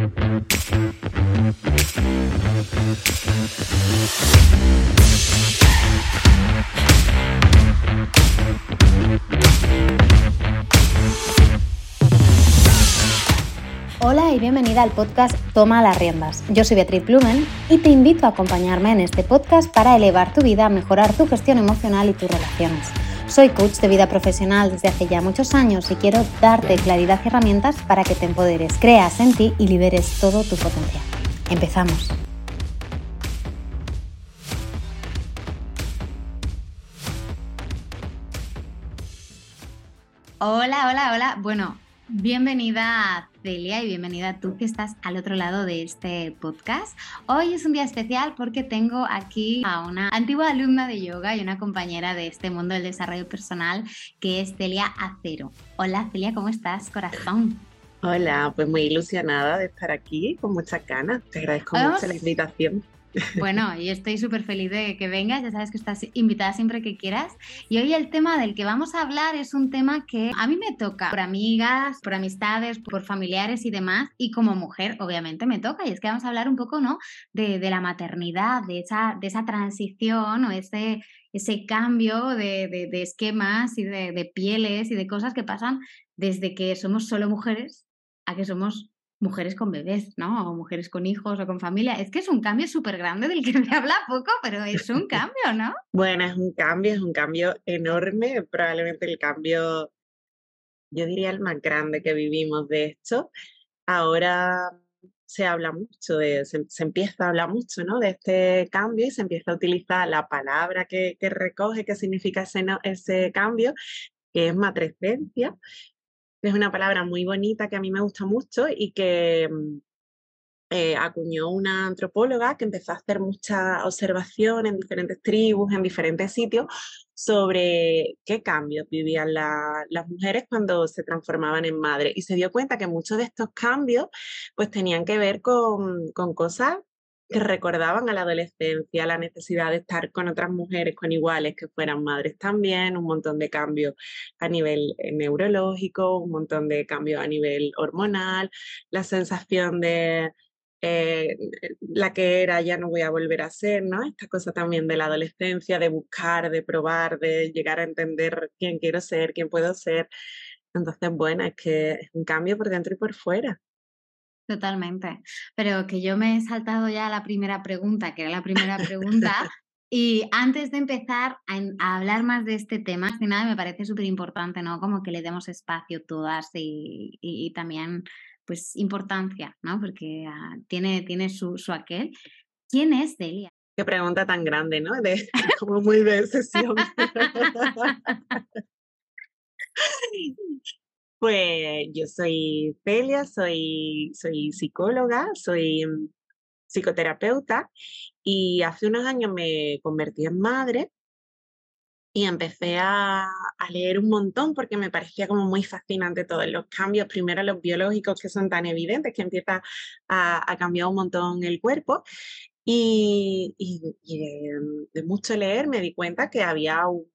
Hola y bienvenida al podcast Toma las riendas. Yo soy Beatriz Blumen y te invito a acompañarme en este podcast para elevar tu vida, mejorar tu gestión emocional y tus relaciones. Soy coach de vida profesional desde hace ya muchos años y quiero darte claridad y herramientas para que te empoderes, creas en ti y liberes todo tu potencial. Empezamos. Hola, hola, hola. Bueno, bienvenida Celia y bienvenida tú que estás al otro lado de este podcast. Hoy es un día especial porque tengo aquí a una antigua alumna de yoga y una compañera de este mundo del desarrollo personal que es Celia Acero. Hola Celia, ¿cómo estás, corazón? Hola, pues muy ilusionada de estar aquí, con muchas ganas. Te agradezco mucho la invitación. Bueno, y estoy súper feliz de que vengas, ya sabes que estás invitada siempre que quieras. Y hoy el tema del que vamos a hablar es un tema que a mí me toca por amigas, por amistades, por familiares y demás, y como mujer obviamente me toca, y es que vamos a hablar un poco, ¿no? De, la maternidad, de esa, transición o ese cambio de, esquemas y de pieles y de cosas que pasan desde que somos solo mujeres a que somos mujeres con bebés, ¿no? O mujeres con hijos o con familia. Es que es un cambio súper grande del que se habla poco, pero es un cambio, ¿no? Bueno, es un cambio, es un cambio enorme, probablemente el cambio, yo diría el más grande que vivimos de esto. Ahora se habla mucho, de, se, empieza a hablar mucho ¿no? de este cambio y se empieza a utilizar la palabra que, recoge, que significa ese, ese cambio, que es matrescencia, es una palabra muy bonita que a mí me gusta mucho y que mm, eh, acuñó una antropóloga que empezó a hacer mucha observación en diferentes tribus, en diferentes sitios, sobre qué cambios vivían las mujeres cuando se transformaban en madre. Y se dio cuenta que muchos de estos cambios pues tenían que ver con, con cosas que recordaban a la adolescencia la necesidad de estar con otras mujeres con iguales que fueran madres también, un montón de cambios a nivel eh, neurológico, un montón de cambios a nivel hormonal, la sensación de eh, la que era ya no voy a volver a ser, ¿no? Esta cosa también de la adolescencia, de buscar, de probar, de llegar a entender quién quiero ser, quién puedo ser. Entonces, bueno, es que es un cambio por dentro y por fuera. Totalmente. Pero que yo me he saltado ya la primera pregunta, que era la primera pregunta. y antes de empezar a, hablar más de este tema, sin nada me parece súper importante, ¿no? Como que le demos espacio todas y, también, pues, importancia, ¿no? Porque ah, tiene, tiene su, su aquel. ¿Quién es Delia? Qué pregunta tan grande, ¿no? De, como muy de sesión. Pues yo soy Celia, soy, soy psicóloga, soy mm, psicoterapeuta y hace unos años me convertí en madre y empecé a, leer un montón porque me parecía como muy fascinante todos los cambios, primero los biológicos que son tan evidentes, que empieza a, cambiar un montón el cuerpo. Y, de, mucho leer me di cuenta que había un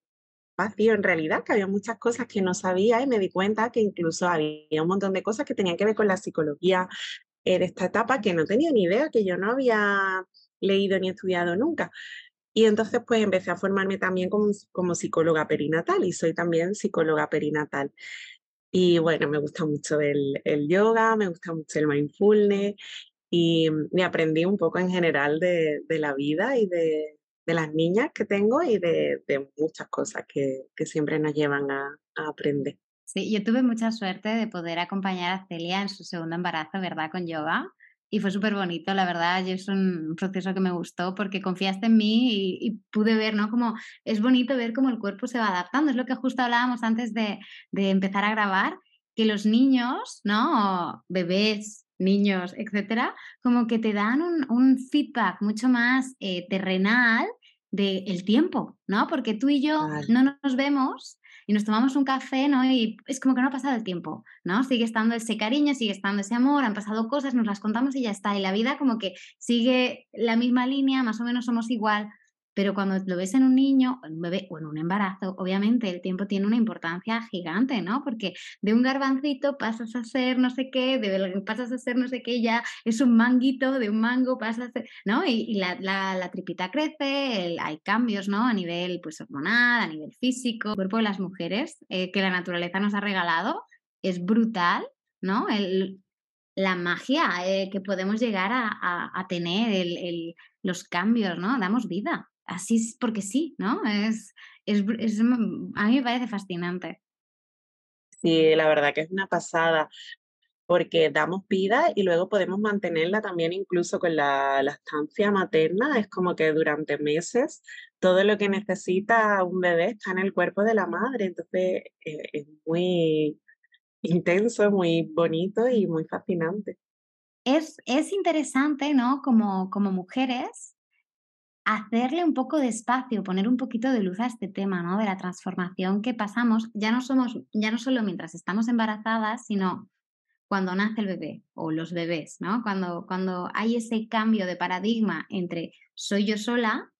vacío en realidad, que había muchas cosas que no sabía y me di cuenta que incluso había un montón de cosas que tenían que ver con la psicología eh, de esta etapa que no tenía ni idea, que yo no había leído ni estudiado nunca. Y entonces pues empecé a formarme también como, como psicóloga perinatal y soy también psicóloga perinatal. Y bueno, me gusta mucho el, el yoga, me gusta mucho el mindfulness y me aprendí un poco en general de, de la vida y de, de las niñas que tengo y de, muchas cosas que, siempre nos llevan a, aprender. Sí, yo tuve mucha suerte de poder acompañar a Celia en su segundo embarazo, ¿verdad? Con yoga. Y fue súper bonito, la verdad. Yo es un proceso que me gustó porque confiaste en mí y, pude ver, ¿no? Como es bonito ver cómo el cuerpo se va adaptando. Es lo que justo hablábamos antes de, de empezar a grabar, que los niños, ¿no? bebés, niños, etcétera, como que te dan un, feedback mucho más eh, terrenal del tiempo, ¿no? Porque tú y yo no nos vemos y nos tomamos un café, ¿no? Y es como que no ha pasado el tiempo, ¿no? Sigue estando ese cariño, sigue estando ese amor, han pasado cosas, nos las contamos y ya está. Y la vida como que sigue la misma línea, más o menos somos igual. Pero cuando lo ves en un niño, en un bebé o en un embarazo, obviamente el tiempo tiene una importancia gigante, ¿no? Porque de un garbancito pasas a ser no sé qué, de pasas a ser no sé qué, ya es un manguito, de un mango pasas a ser, ¿no? Y, la, la, tripita crece, hay cambios, ¿no? A nivel pues hormonal, a nivel físico, el cuerpo de las mujeres eh, que la naturaleza nos ha regalado es brutal, ¿no? El, la magia eh, que podemos llegar a, tener, los cambios, ¿no? Damos vida así es porque sí, ¿no? Es, es, a mí me parece fascinante. Sí, la verdad que es una pasada, porque damos vida y luego podemos mantenerla también incluso con la estancia materna. Es como que durante meses todo lo que necesita un bebé está en el cuerpo de la madre. Entonces eh, es muy intenso, muy bonito y muy fascinante. Es, es interesante, ¿no? Como, como mujeres, hacerle un poco de espacio, poner un poquito de luz a este tema, ¿no? De la transformación que pasamos, ya no somos, ya no solo mientras estamos embarazadas, sino cuando nace el bebé o los bebés, ¿no? Cuando, cuando hay ese cambio de paradigma entre soy yo sola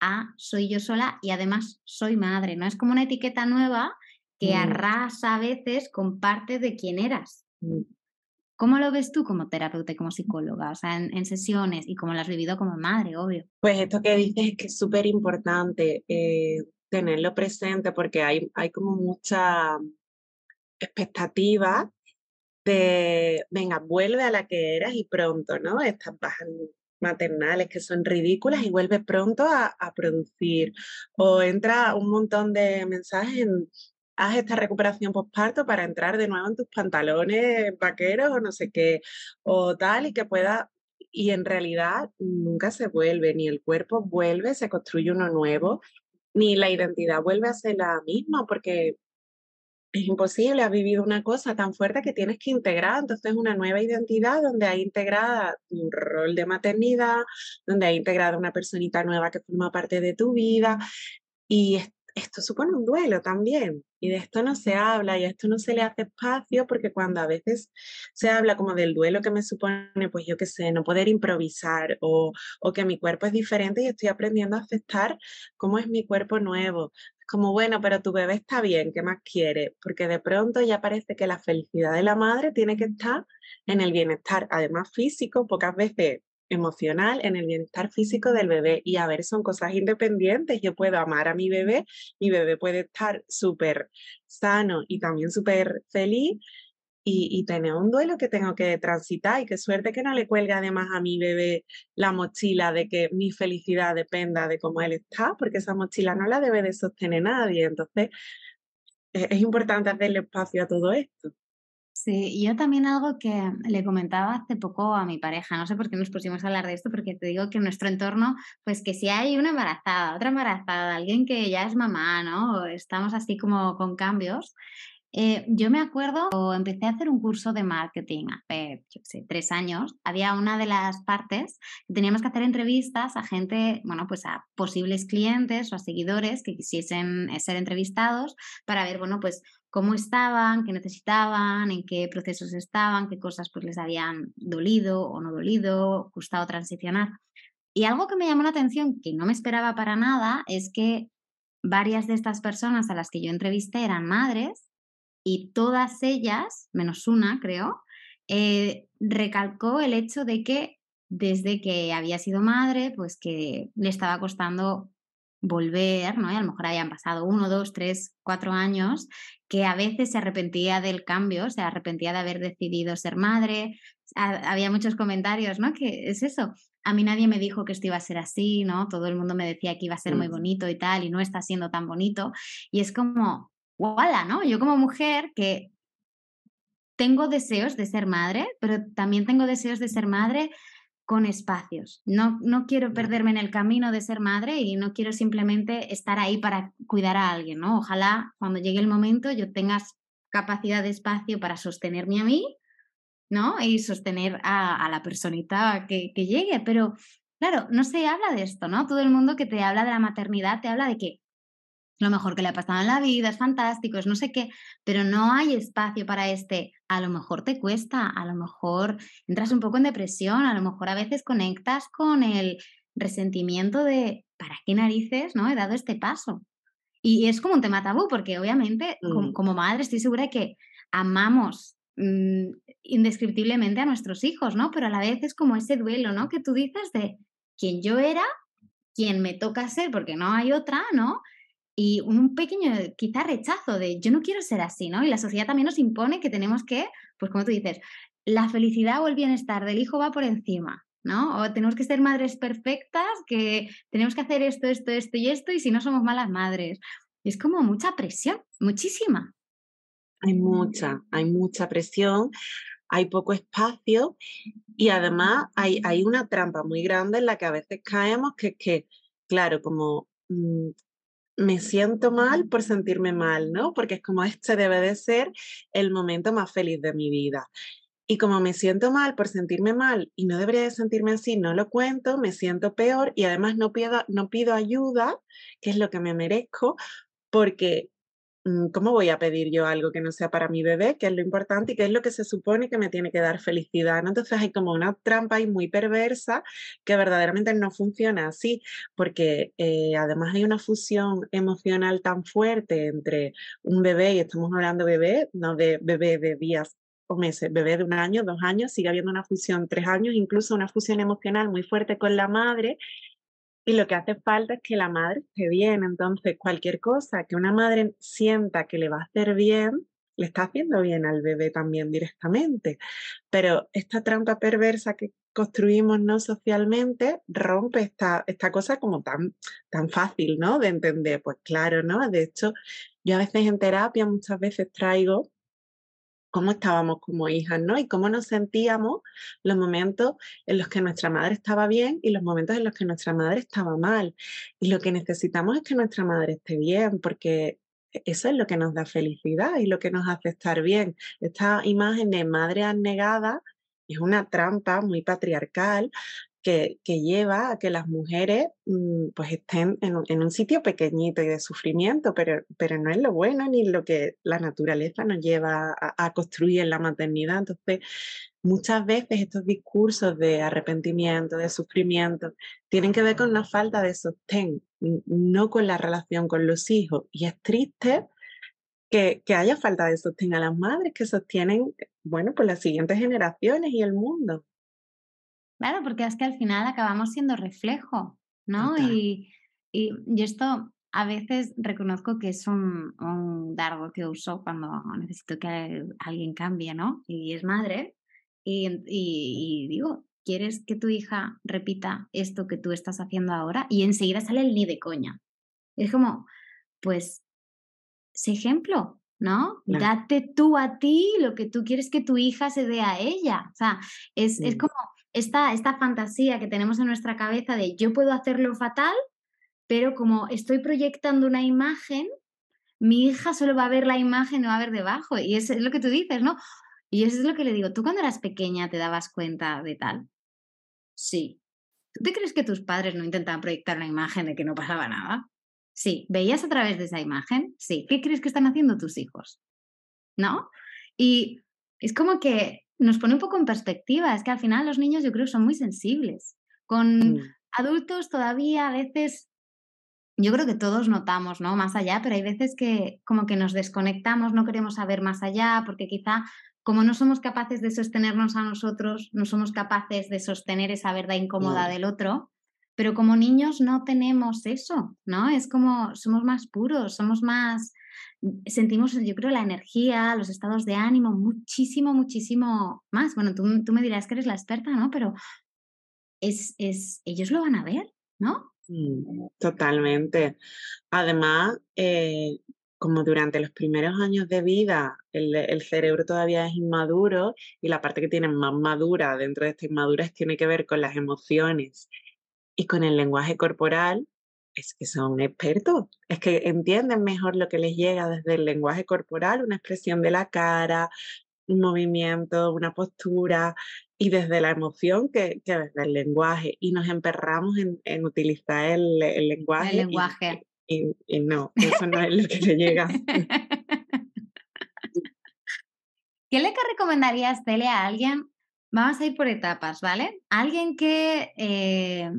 a soy yo sola y además soy madre, ¿no? Es como una etiqueta nueva que mm. arrasa a veces con parte de quién eras. Mm. ¿Cómo lo ves tú como terapeuta y como psicóloga? O sea, en, sesiones y cómo lo has vivido como madre, obvio. Pues esto que dices es que es súper importante eh, tenerlo presente porque hay, hay como mucha expectativa de, venga, vuelve a la que eras y pronto, ¿no? Estas bajas maternales que son ridículas y vuelve pronto a, a producir. O entra un montón de mensajes en haz esta recuperación postparto para entrar de nuevo en tus pantalones vaqueros o no sé qué, o tal, y que pueda, y en realidad nunca se vuelve, ni el cuerpo vuelve, se construye uno nuevo, ni la identidad vuelve a ser la misma, porque es imposible, has vivido una cosa tan fuerte que tienes que integrar, entonces una nueva identidad donde hay integrada tu rol de maternidad, donde hay integrada una personita nueva que forma parte de tu vida, y esto supone un duelo también. Y de esto no se habla y a esto no se le hace espacio porque cuando a veces se habla como del duelo que me supone, pues yo qué sé, no poder improvisar o, o que mi cuerpo es diferente y estoy aprendiendo a aceptar cómo es mi cuerpo nuevo. Como, bueno, pero tu bebé está bien, ¿qué más quiere? Porque de pronto ya parece que la felicidad de la madre tiene que estar en el bienestar, además físico, pocas veces emocional, en el bienestar físico del bebé. Y a ver, son cosas independientes. Yo puedo amar a mi bebé, mi bebé puede estar súper sano y también súper feliz. Y, tener un duelo que tengo que transitar y qué suerte que no le cuelga además a mi bebé la mochila de que mi felicidad dependa de cómo él está, porque esa mochila no la debe de sostener nadie. Entonces, es, es importante hacerle espacio a todo esto. Sí, yo también algo que le comentaba hace poco a mi pareja, no sé por qué nos pusimos a hablar de esto, porque te digo que en nuestro entorno, pues que si hay una embarazada, otra embarazada, alguien que ya es mamá, ¿no? Estamos así como con cambios. Eh, yo me acuerdo, empecé a hacer un curso de marketing hace, yo sé, tres años, había una de las partes que teníamos que hacer entrevistas a gente, bueno, pues a posibles clientes o a seguidores que quisiesen ser entrevistados para ver, bueno, pues cómo estaban, qué necesitaban, en qué procesos estaban, qué cosas pues les habían dolido o no dolido, gustado transicionar. Y algo que me llamó la atención, que no me esperaba para nada, es que varias de estas personas a las que yo entrevisté eran madres y todas ellas, menos una creo, eh, recalcó el hecho de que desde que había sido madre, pues que le estaba costando volver, ¿no? Y a lo mejor habían pasado uno, dos, tres, cuatro años, que a veces se arrepentía del cambio, se arrepentía de haber decidido ser madre. había muchos comentarios, ¿no? Que es eso. A mí nadie me dijo que esto iba a ser así, ¿no? Todo el mundo me decía que iba a ser muy bonito y tal, y no está siendo tan bonito. Y es como, ¡wala! ¿no? Yo como mujer que tengo deseos de ser madre, pero también tengo deseos de ser madre con espacios. No, no quiero perderme en el camino de ser madre y no quiero simplemente estar ahí para cuidar a alguien, ¿no? Ojalá cuando llegue el momento yo tengas capacidad de espacio para sostenerme a mí, ¿no? Y sostener a, la personita que, que llegue. Pero claro, no se habla de esto, ¿no? Todo el mundo que te habla de la maternidad te habla de que lo mejor que le ha pasado en la vida, es fantástico, es no sé qué, pero no hay espacio para este, a lo mejor te cuesta, a lo mejor entras un poco en depresión, a lo mejor a veces conectas con el resentimiento de ¿para qué narices no he dado este paso? Y es como un tema tabú, porque obviamente Mm. como, madre estoy segura que amamos mm, indescriptiblemente a nuestros hijos, ¿no? Pero a la vez es como ese duelo, ¿no? Que tú dices de quién yo era, quién me toca ser, porque no hay otra, ¿no? Y un pequeño, quizá rechazo de yo no quiero ser así, ¿no? Y la sociedad también nos impone que tenemos que, pues como tú dices, la felicidad o el bienestar del hijo va por encima, ¿no? O tenemos que ser madres perfectas, que tenemos que hacer esto, esto, esto y esto, y si no somos malas madres. Es como mucha presión, muchísima. Hay mucha, hay mucha presión, hay poco espacio y además hay, hay una trampa muy grande en la que a veces caemos, que es que, claro, como mm, me siento mal por sentirme mal, ¿no? Porque es como este debe de ser el momento más feliz de mi vida. Y como me siento mal por sentirme mal y no debería de sentirme así, no lo cuento, me siento peor y además no pido, no pido ayuda, que es lo que me merezco, porque ¿cómo voy a pedir yo algo que no sea para mi bebé, que es lo importante y que es lo que se supone que me tiene que dar felicidad? Entonces hay como una trampa ahí muy perversa que verdaderamente no funciona así, porque eh, además hay una fusión emocional tan fuerte entre un bebé, y estamos hablando de bebé, no de bebé de días o meses, bebé de un año, dos años, sigue habiendo una fusión, tres años, incluso una fusión emocional muy fuerte con la madre. Y lo que hace falta es que la madre esté bien. Entonces, cualquier cosa que una madre sienta que le va a hacer bien, le está haciendo bien al bebé también directamente. Pero esta trampa perversa que construimos no socialmente rompe esta, esta cosa como tan, tan fácil, ¿no? De entender. Pues claro, ¿no? De hecho, yo a veces en terapia muchas veces traigo cómo estábamos como hijas, ¿no? Y cómo nos sentíamos los momentos en los que nuestra madre estaba bien y los momentos en los que nuestra madre estaba mal. Y lo que necesitamos es que nuestra madre esté bien, porque e-, eso es lo que nos da felicidad y lo que nos hace estar bien. Esta imagen de madre abnegada es una trampa muy patriarcal que, lleva a que las mujeres mm, pues estén en, un sitio pequeñito y de sufrimiento, pero, pero no es lo bueno ni lo que la naturaleza nos lleva a, construir en la maternidad. Entonces, muchas veces estos discursos de arrepentimiento, de sufrimiento, tienen que ver con una falta de sostén, no con la relación con los hijos. Y es triste que, que, haya falta de sostén a las madres que sostienen, bueno, pues las siguientes generaciones y el mundo. Claro, porque es que al final acabamos siendo reflejo, ¿no? Y, y, esto a veces reconozco que es un, un, dardo que uso cuando necesito que alguien cambie, ¿no? Y es madre. Y, y, digo, ¿quieres que tu hija repita esto que tú estás haciendo ahora? Y enseguida sale el ni de coña. Es como, pues, sé ejemplo, ¿no? Date tú a ti lo que tú quieres que tu hija se dé a ella. O sea, es, es como esta, esta fantasía que tenemos en nuestra cabeza de yo puedo hacerlo fatal, pero como estoy proyectando una imagen, mi hija solo va a ver la imagen, no va a ver debajo. Y eso es lo que tú dices, ¿no? Y eso es lo que le digo. ¿Tú cuando eras pequeña te dabas cuenta de tal? Sí. ¿Tú te crees que tus padres no intentaban proyectar una imagen de que no pasaba nada? Sí. ¿Veías a través de esa imagen? Sí. ¿Qué crees que están haciendo tus hijos? ¿No? Y es como que nos pone un poco en perspectiva. Es que al final los niños yo creo son muy sensibles. Con mm. adultos todavía a veces, yo creo que todos notamos, ¿no? Más allá, pero hay veces que como que nos desconectamos, no queremos saber más allá, porque quizá como no somos capaces de sostenernos a nosotros, no somos capaces de sostener esa verdad incómoda del otro, pero como niños no tenemos eso, ¿no? Es como somos más puros, somos más sentimos, yo creo, la energía, los estados de ánimo muchísimo, muchísimo más. Bueno, tú, tú me dirás que eres la experta, ¿no? Pero es, es, ellos lo van a ver, ¿no? totalmente. Además, eh, como durante los primeros años de vida el, el, cerebro todavía es inmaduro y la parte que tiene más madura dentro de esta inmadurez tiene que ver con las emociones y con el lenguaje corporal, es que son expertos, es que entienden mejor lo que les llega desde el lenguaje corporal, una expresión de la cara, un movimiento, una postura, y desde la emoción que, desde el lenguaje. Y nos emperramos en, utilizar el, lenguaje. El lenguaje. Y, no, eso no es lo que le llega. ¿Qué le recomendarías, Tele, a alguien? Vamos a ir por etapas, ¿vale? Alguien que eh,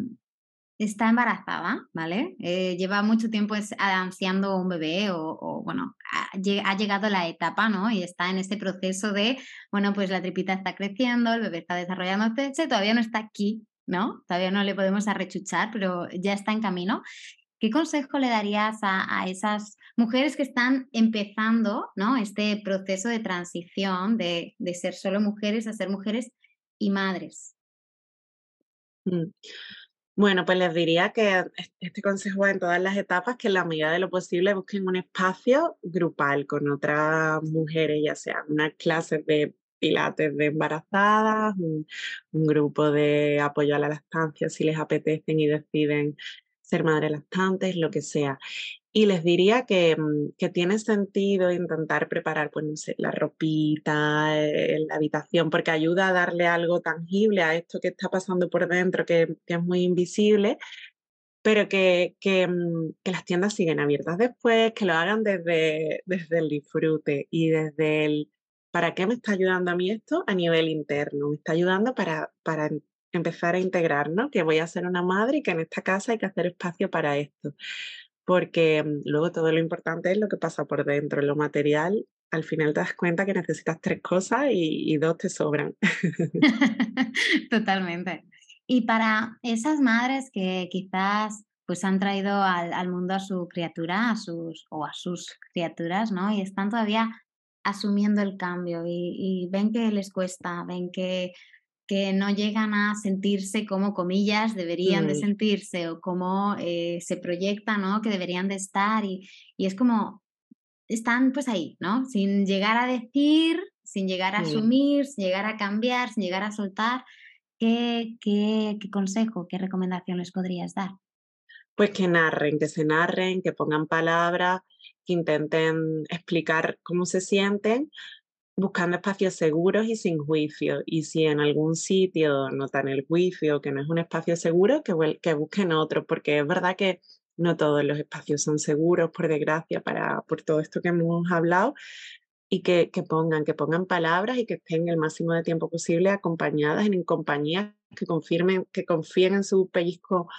está embarazada, ¿vale? Eh, lleva mucho tiempo ansiando un bebé o, bueno, ha, llegado la etapa, ¿no? Y está en ese proceso de, bueno, pues la tripita está creciendo, el bebé está desarrollándose, todavía no está aquí, ¿no? Todavía no le podemos arrechuchar, pero ya está en camino. ¿Qué consejo le darías a, esas mujeres que están empezando, ¿no? Este proceso de transición de, de ser solo mujeres a ser mujeres y madres? Mm. Bueno, pues les diría que este consejo va en todas las etapas, que en la medida de lo posible busquen un espacio grupal con otras mujeres, ya sea una clase de pilates de embarazadas, un, un, grupo de apoyo a la lactancia si les apetecen y deciden ser madres lactantes, lo que sea. Y les diría que, mm, que, tiene sentido intentar preparar, pues no sé, la ropita, eh, la habitación, porque ayuda a darle algo tangible a esto que está pasando por dentro, que, es muy invisible, pero que, mm, que, las tiendas siguen abiertas después, que lo hagan desde, desde el disfrute y desde el, ¿para qué me está ayudando a mí esto? A nivel interno, me está ayudando para, para empezar a integrar, ¿no? Que voy a ser una madre y que en esta casa hay que hacer espacio para esto porque mm, luego todo lo importante es lo que pasa por dentro, lo material. Al final te das cuenta que necesitas tres cosas y, dos te sobran. Totalmente. Y para esas madres que quizás pues han traído al, mundo a su criatura, a sus, o a sus criaturas, ¿no? Y están todavía asumiendo el cambio y ven que les cuesta, ven que que no llegan a sentirse como comillas deberían de sentirse o como eh, se proyecta, ¿no? Que deberían de estar y, es como, están pues ahí, ¿no? Sin llegar a decir, sin llegar a asumir, sin llegar a cambiar, sin llegar a soltar. ¿Qué, qué, qué consejo, qué recomendación les podrías dar? Pues que narren, que se narren, que pongan palabras, que intenten explicar cómo se sienten, buscando espacios seguros y sin juicio. Y si en algún sitio notan el juicio, que no es un espacio seguro, que, que busquen otro, porque es verdad que no todos los espacios son seguros, por desgracia, para, por todo esto que hemos hablado, y que, que pongan, que pongan palabras y que estén el máximo de tiempo posible acompañadas en, compañías que confirmen, que confíen en su pellizco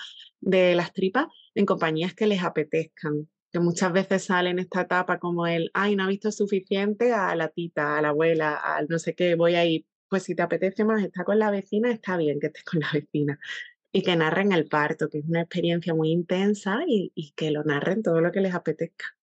de las tripas, en compañías que les apetezcan, que muchas veces sale en esta etapa como el, ay, no ha visto suficiente a la tita, a la abuela, al no sé qué, voy a ir. Pues si te apetece más estar con la vecina, está bien que estés con la vecina. Y que narren el parto, que es una experiencia muy intensa y, y que lo narren todo lo que les apetezca.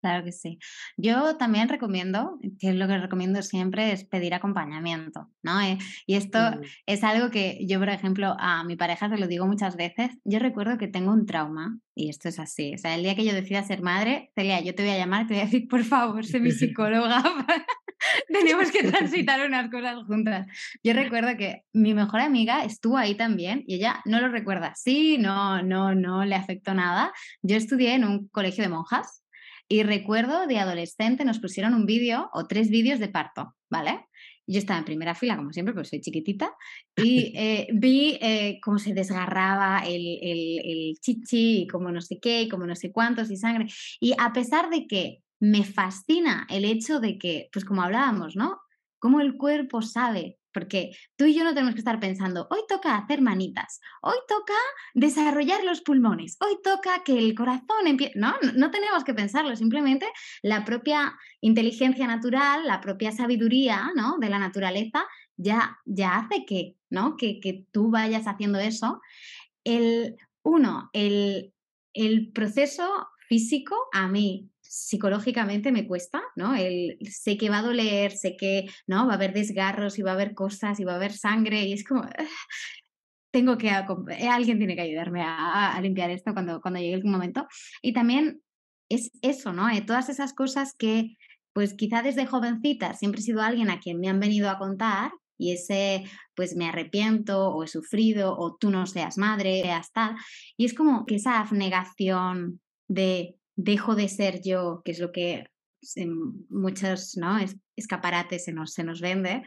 Claro que sí. Yo también recomiendo, que es lo que recomiendo siempre, es pedir acompañamiento, ¿no? Eh, y esto mm. es algo que yo, por ejemplo, a mi pareja se lo digo muchas veces. Yo recuerdo que tengo un trauma, y esto es así. O sea, el día que yo decida ser madre, Celia, yo te voy a llamar, te voy a decir, por favor, sé mi psicóloga. Tenemos que transitar unas cosas juntas. Yo recuerdo que mi mejor amiga estuvo ahí también y ella no lo recuerda. Sí, no, no, no le afectó nada. Yo estudié en un colegio de monjas y recuerdo de adolescente nos pusieron un vídeo o tres vídeos de parto, ¿vale? Yo estaba en primera fila, como siempre, porque soy chiquitita, y eh, vi eh, cómo se desgarraba el, el, el, chichi, y como no sé qué, y como no sé cuántos, y sangre. Y a pesar de que me fascina el hecho de que, pues como hablábamos, ¿no? Cómo el cuerpo sabe porque tú y yo no tenemos que estar pensando, hoy toca hacer manitas, hoy toca desarrollar los pulmones, hoy toca que el corazón empiece. No, no tenemos que pensarlo, simplemente la propia inteligencia natural, la propia sabiduría ¿no? de la naturaleza ya, ya hace que, ¿no? que, que tú vayas haciendo eso. El, uno, el, el proceso físico a mí psicológicamente me cuesta, ¿no? El, sé que va a doler, sé que, ¿no? Va a haber desgarros y va a haber cosas y va a haber sangre y es como, tengo que, eh, alguien tiene que ayudarme a, limpiar esto cuando, cuando llegue el momento. Y también es eso, ¿no? Eh, todas esas cosas que, pues quizá desde jovencita siempre he sido alguien a quien me han venido a contar y ese, pues me arrepiento o he sufrido o tú no seas madre, seas tal. Y es como que esa abnegación de dejo de ser yo, que es lo que en muchos ¿no? escaparates se nos, se nos vende,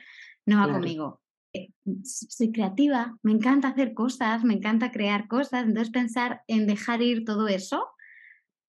no va conmigo. Eh, soy creativa, me encanta hacer cosas, me encanta crear cosas, entonces pensar en dejar ir todo eso,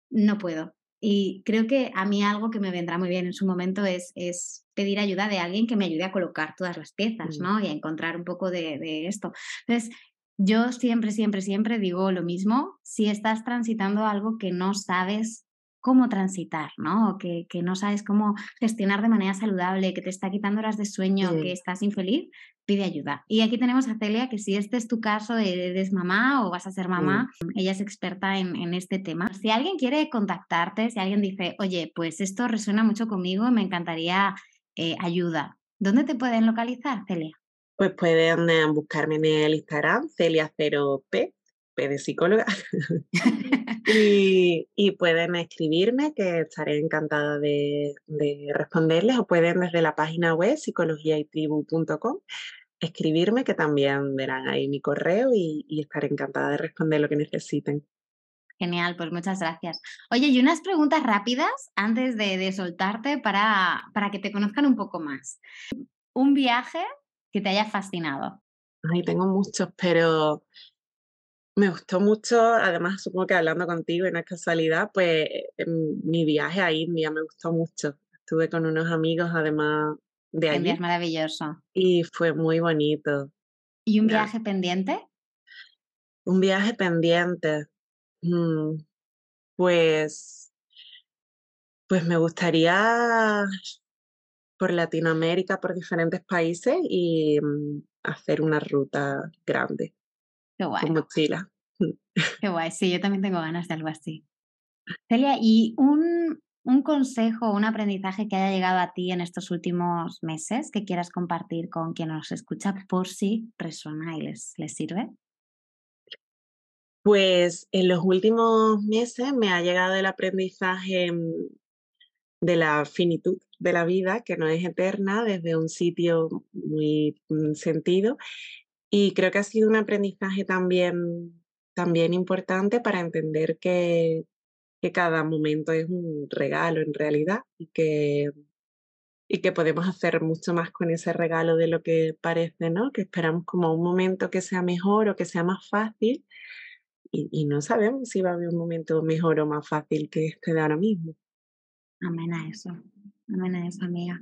no puedo. Y creo que a mí algo que me vendrá muy bien en su momento es, es pedir ayuda de alguien que me ayude a colocar todas las piezas, mm. ¿no? Y a encontrar un poco de, de esto. Entonces, yo siempre, siempre, siempre digo lo mismo, si estás transitando algo que no sabes cómo transitar, ¿no? Que, que, no sabes cómo gestionar de manera saludable, que te está quitando horas de sueño, que estás infeliz, pide ayuda. Y aquí tenemos a Celia, que si este es tu caso, eres mamá o vas a ser mamá, ella es experta en, en, este tema. Si alguien quiere contactarte, si alguien dice, oye, pues esto resuena mucho conmigo, me encantaría eh, ayuda, ¿dónde te pueden localizar, Celia? Pues pueden eh, buscarme en el Instagram, Celia0P, P de psicóloga. Y, pueden escribirme, que estaré encantada de, responderles, o pueden desde la página web psicologiaytribu.com escribirme, que también verán ahí mi correo y, estaré encantada de responder lo que necesiten. Genial, pues muchas gracias. Oye, y unas preguntas rápidas antes de, de soltarte para, para que te conozcan un poco más. Un viaje que te haya fascinado. Ay, tengo muchos, pero me gustó mucho, además supongo que hablando contigo y no es casualidad, pues mi viaje a India me gustó mucho. Estuve con unos amigos además de allí. India es maravilloso. Y fue muy bonito. ¿Y un viaje pendiente? Un viaje pendiente. Mm, pues, pues me gustaría por Latinoamérica, por diferentes países y mm, hacer una ruta grande. Qué guay. Con mochila. Qué guay, sí, yo también tengo ganas de algo así. Celia, ¿y un, un consejo, un aprendizaje que haya llegado a ti en estos últimos meses que quieras compartir con quien nos escucha por si resuena y les, les sirve? Pues en los últimos meses me ha llegado el aprendizaje mm, de la finitud de la vida, que no es eterna, desde un sitio muy mm, sentido y creo que ha sido un aprendizaje también, también importante para entender que, que cada momento es un regalo en realidad y que, y que podemos hacer mucho más con ese regalo de lo que parece, ¿no? Que esperamos como un momento que sea mejor o que sea más fácil y, y no sabemos si va a haber un momento mejor o más fácil que este de ahora mismo. Amén a eso, amén a eso, amiga.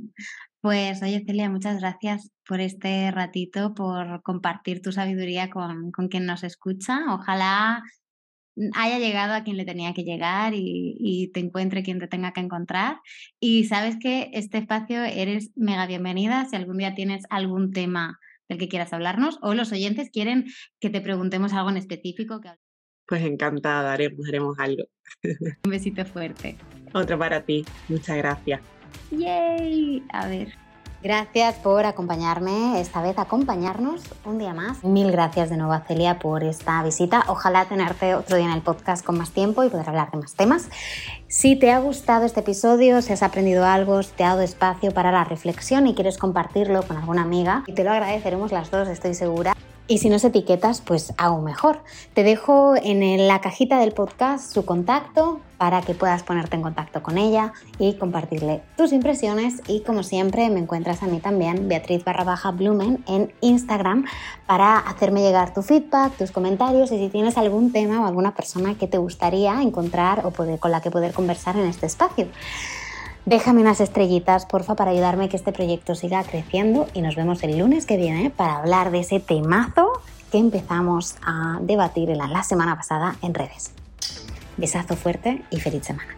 Pues oye Celia, muchas gracias por este ratito, por compartir tu sabiduría con, con quien nos escucha. Ojalá haya llegado a quien le tenía que llegar y, y, te encuentre quien te tenga que encontrar. Y sabes que este espacio eres mega bienvenida si algún día tienes algún tema del que quieras hablarnos o los oyentes quieren que te preguntemos algo en específico. Pues encantada, haremos, haremos algo. Un besito fuerte. Otro para ti, muchas gracias. ¡Yay! A ver. Gracias por acompañarme, esta vez acompañarnos un día más. Mil gracias de nuevo a Celia por esta visita. Ojalá tenerte otro día en el podcast con más tiempo y poder hablar de más temas. Si te ha gustado este episodio, si has aprendido algo, si te ha dado espacio para la reflexión y quieres compartirlo con alguna amiga, te lo agradeceremos las dos, estoy segura. Y si nos etiquetas, pues aún mejor. Te dejo en la cajita del podcast su contacto para que puedas ponerte en contacto con ella y compartirle tus impresiones. Y como siempre, me encuentras a mí también, Beatriz barra baja Blumen, en Instagram para hacerme llegar tu feedback, tus comentarios y si tienes algún tema o alguna persona que te gustaría encontrar o con la que poder conversar en este espacio. Déjame unas estrellitas, porfa, para ayudarme que este proyecto siga creciendo y nos vemos el lunes que viene para hablar de ese temazo que empezamos a debatir la semana pasada en redes. Besazo fuerte y feliz semana.